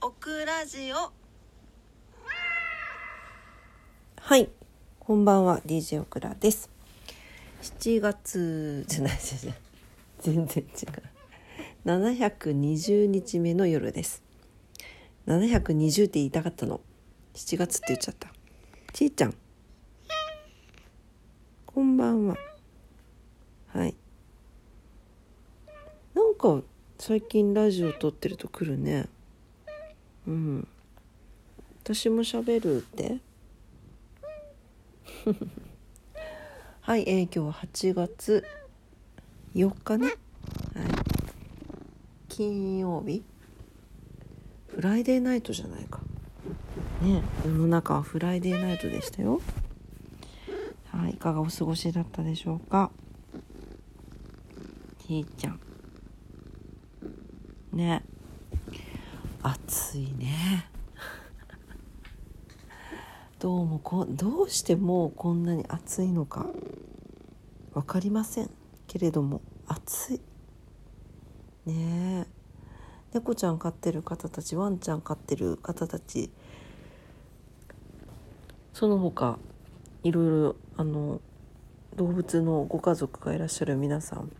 オクラジオはい、こんばんは DJ オクラです。7月じゃない全然違う。720日目の夜です。720って言いたかったの？7月って言っちゃった。ちーちゃん。こんばんは。はい。なんか最近ラジオ撮ってると来るね。うん。私も喋るって？はい、えー今日は8月4日ね、はい、金曜日。フライデーナイトじゃないか。ね世の中はフライデーナイトでしたよ。はいいかがお過ごしだったでしょうか？ひーちゃん。ね。暑いね。どうもこどうしてもこんなに暑いのか分かりません。けれども暑い。ねえ。猫ちゃん飼ってる方たちワンちゃん飼ってる方たちその他いろいろあの動物のご家族がいらっしゃる皆さん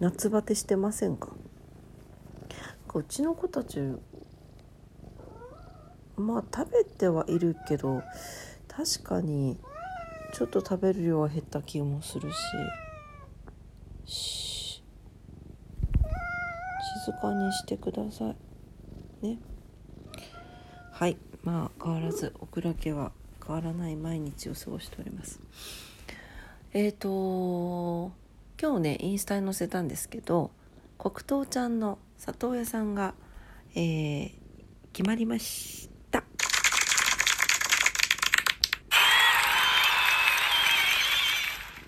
夏バテしてませんか？うちの子たちまあ食べてはいるけど確かにちょっと食べる量は減った気もするし。し。静かにしてくださいね。はい。まあ変わらずオクラ家は変わらない毎日を過ごしております。えーと今日ねインスタに載せたんですけど黒糖ちゃんの里親さんが、えー決まりました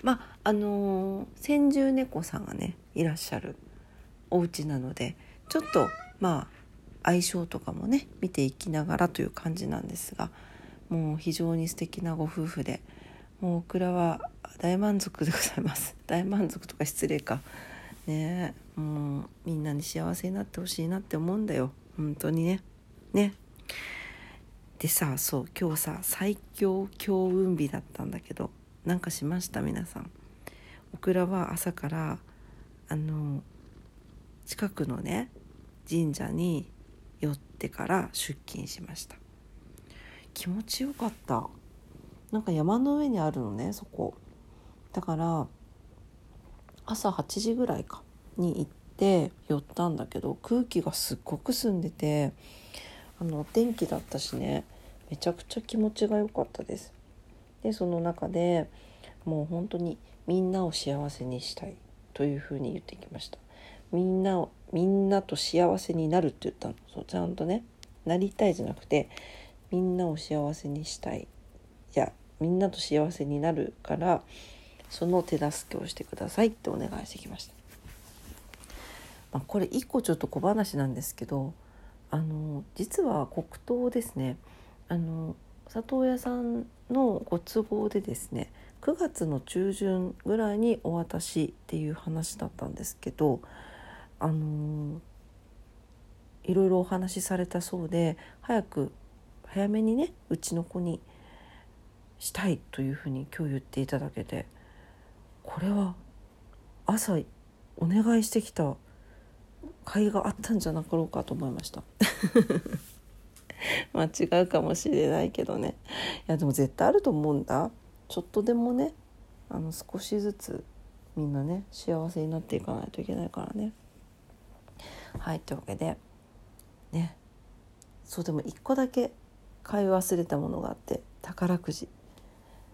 まああのー先住猫さんがねいらっしゃるお家なのでちょっとまあ相性とかもね見ていきながらという感じなんですがもう非常に素敵なご夫婦でもうオクラは大満足でございます。大満足とか失礼か。ねもうみんなに幸せになってほしいなって思うんだよ。本当にね。ね。でさそう今日さ最強強運日だったんだけどなんかしました？皆さん。オクラは朝からあの近くのね神社に寄ってから出勤しました。気持ちよかった。なんか山の上にあるのねそこ。だから朝8時ぐらいかに行って寄ったんだけど空気がすっごく澄んでてあのお天気だったしねめちゃくちゃ気持ちが良かったです。でその中でもう本当にみんなを幸せにしたいというふうに言ってきました。みんなをみんなと幸せになるって言ったのそうちゃんとねなりたいじゃなくてみんなを幸せにしたい。いやみんなと幸せになるからその手助けをしてくださいってお願いしてきました、まあ、これ一個ちょっと小話なんですけどあの実は黒糖ですね。あの里親さんのご都合でですね9月の中旬ぐらいにお渡しっていう話だったんですけどあのいろいろお話しされたそうで早く早めにねうちの子にしたいというふうに今日言っていただけてこれは朝お願いしてきた甲斐があったんじゃなかろうかと思いました。ま違うかもしれないけどね。いやでも絶対あると思うんだ。ちょっとでもねあの少しずつみんなね幸せになっていかないといけないからね。はいというわけでね。そうでも一個だけ買い忘れたものがあって宝くじ。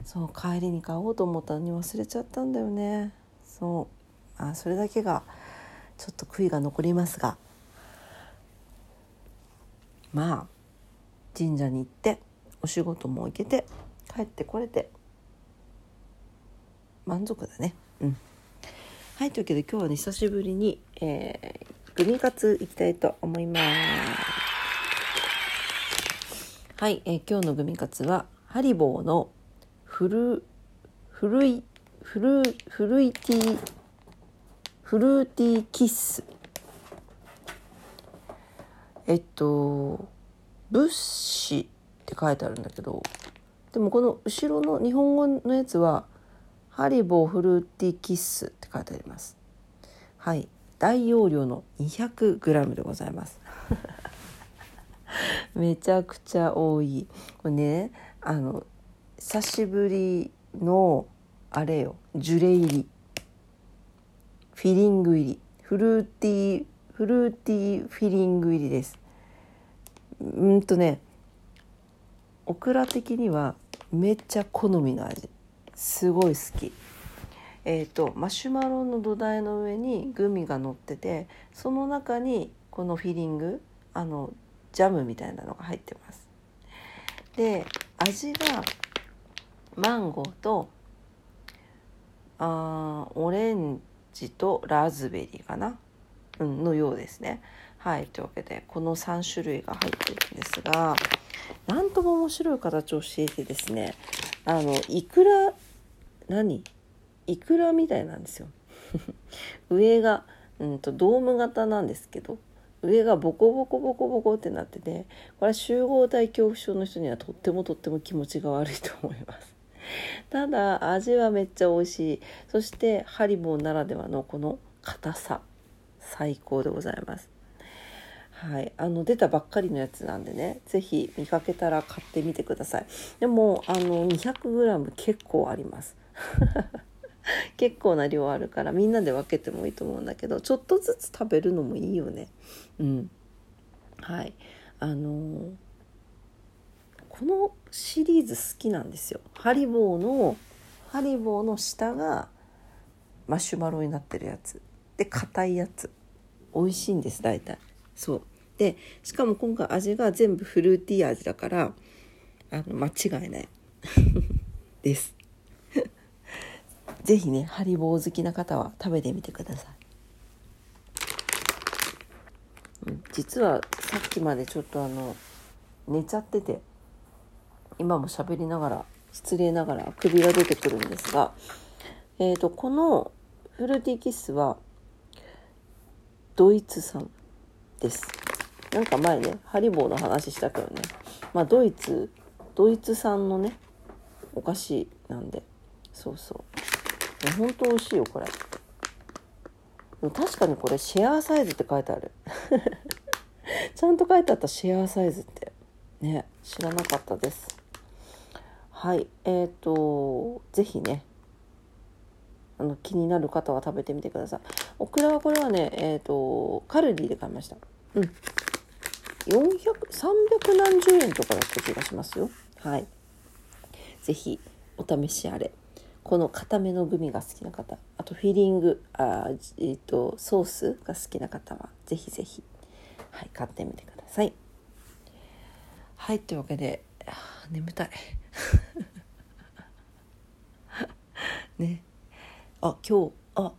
そう帰りに買おうと思ったのに忘れちゃったんだよね。そう。あそれだけがちょっと悔いが残りますが。まあ神社に行ってお仕事も行けて帰ってこれて満足だね。うん。はいというわけで今日はね久しぶりに、えー、グミカツいきたいと思います。はい、えー今日のグミカツはハリボーのフルフルイフルフルイティフルーティーキッス。えっと Bussi って書いてあるんだけどでもこの後ろの日本語のやつはハリボーフルーティーキッスって書いてあります。はい。大容量の 200g でございます。めちゃくちゃ多い。これねあの久しぶりのあれよ。ジュレ入り。フィリング入り。フルーティーフルーティーフィリング入りです。うんとねオクラ的にはめっちゃ好みの味。すごい好き。えーと、マシュマロの土台の上にグミが乗っててその中にこのフィリングあのジャムみたいなのが入ってます。で味がマンゴーとあオレンジとラズベリーかな、うん、のようですね。はいというわけでこの3種類が入ってるんですがなんとも面白い形をしていてですねあのいくら何？いくらみたいなんですよ。上が、うんと、ドーム型なんですけど上がボコボコボコボコってなっててこれは集合体恐怖症の人にはとってもとっても気持ちが悪いと思います。ただ味はめっちゃ美味しい。そしてハリボーならではのこの硬さ最高でございます。はい、あの出たばっかりのやつなんでね是非見かけたら買ってみてください。でもあの 200g 結構あります。結構な量あるからみんなで分けてもいいと思うんだけどちょっとずつ食べるのもいいよね。うん。はい。あのー、このシリーズ好きなんですよ。ハリボーのハリボーの下がマシュマロになってるやつ。で硬いやつ。美味しいんです大体。そう。でしかも今回味が全部フルーティー味だからあの間違いない。です。是非ねハリボー好きな方は食べてみてください。実はさっきまでちょっとあの寝ちゃってて今も喋りながら失礼ながら首が出てくるんですが、えーと、このフルーティーキッスはドイツ産。です。なんか前ねハリボーの話したけどね。まあドイツドイツ産のねお菓子なんで。そうそう。ほんと美味しいよこれ。確かにこれシェアサイズって書いてある。ちゃんと書いてあったシェアサイズって。ね知らなかったです。はいえっ、ー、と是非ねあの気になる方は食べてみてください。オクラはこれはねえっ、ー、とカルディで買いました。うん。400300何十円とかだった気がしますよ。はい。是非お試しあれ。この固めのグミが好きな方。あとフィリングあ、えーと、ソースが好きな方はぜひぜひ、はい、買ってみてください。はいというわけで眠たい。ね。あ今日あ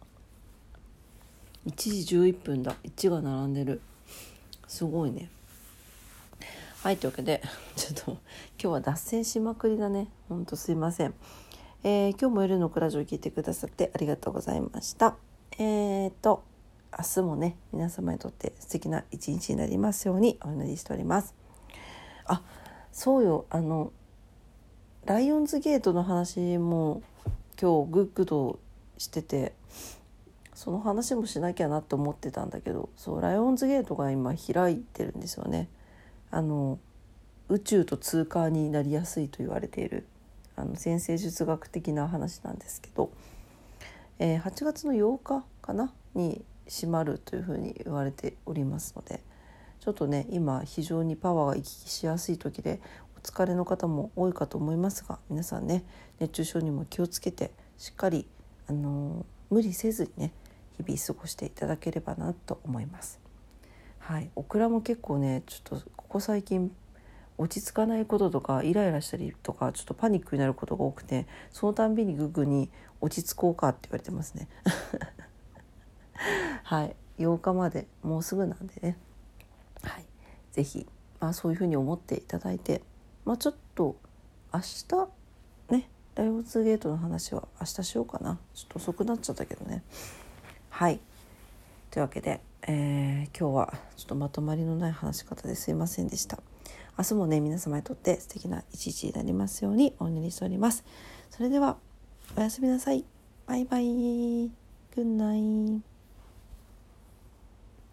1時11分だ。1が並んでる。すごいね。はいというわけで ちょっと今日は脱線しまくりだね。ほんとすいません。えー、今日も夜のクラジオを聞いてくださってありがとうございました。えーと、明日もね、皆様にとって素敵な一日になりますようにお祈りしております。あ、そうよ、あの、ライオンズゲートの話も今日グッグドしてて、その話もしなきゃなと思ってたんだけど、そう、ライオンズゲートが今開いてるんですよね。あの、宇宙と通過になりやすいと言われているあの先生術学的な話なんですけど、えー、8月の8日かなに閉まるというふうに言われておりますのでちょっとね今非常にパワーが行き来しやすい時でお疲れの方も多いかと思いますが皆さんね熱中症にも気をつけてしっかり、あのー、無理せずにね日々過ごしていただければなと思います。はい、オクラも結構ねちょっとここ最近落ち着かないこととかイライラしたりとかちょっとパニックになることが多くてそのたんびにググに落ち着こうかって言われてますね。はい。8日までもうすぐなんでね。はい。是非まあそういうふうに思っていただいてまあちょっと明日ねライオンズゲートの話は明日しようかな。ちょっと遅くなっちゃったけどね。はい。というわけで、えー、今日はちょっとまとまりのない話し方ですいませんでした。明日もね皆様にとって素敵な一日になりますようにお祈りしております。それではおやすみなさい。バイバイ。グッナイ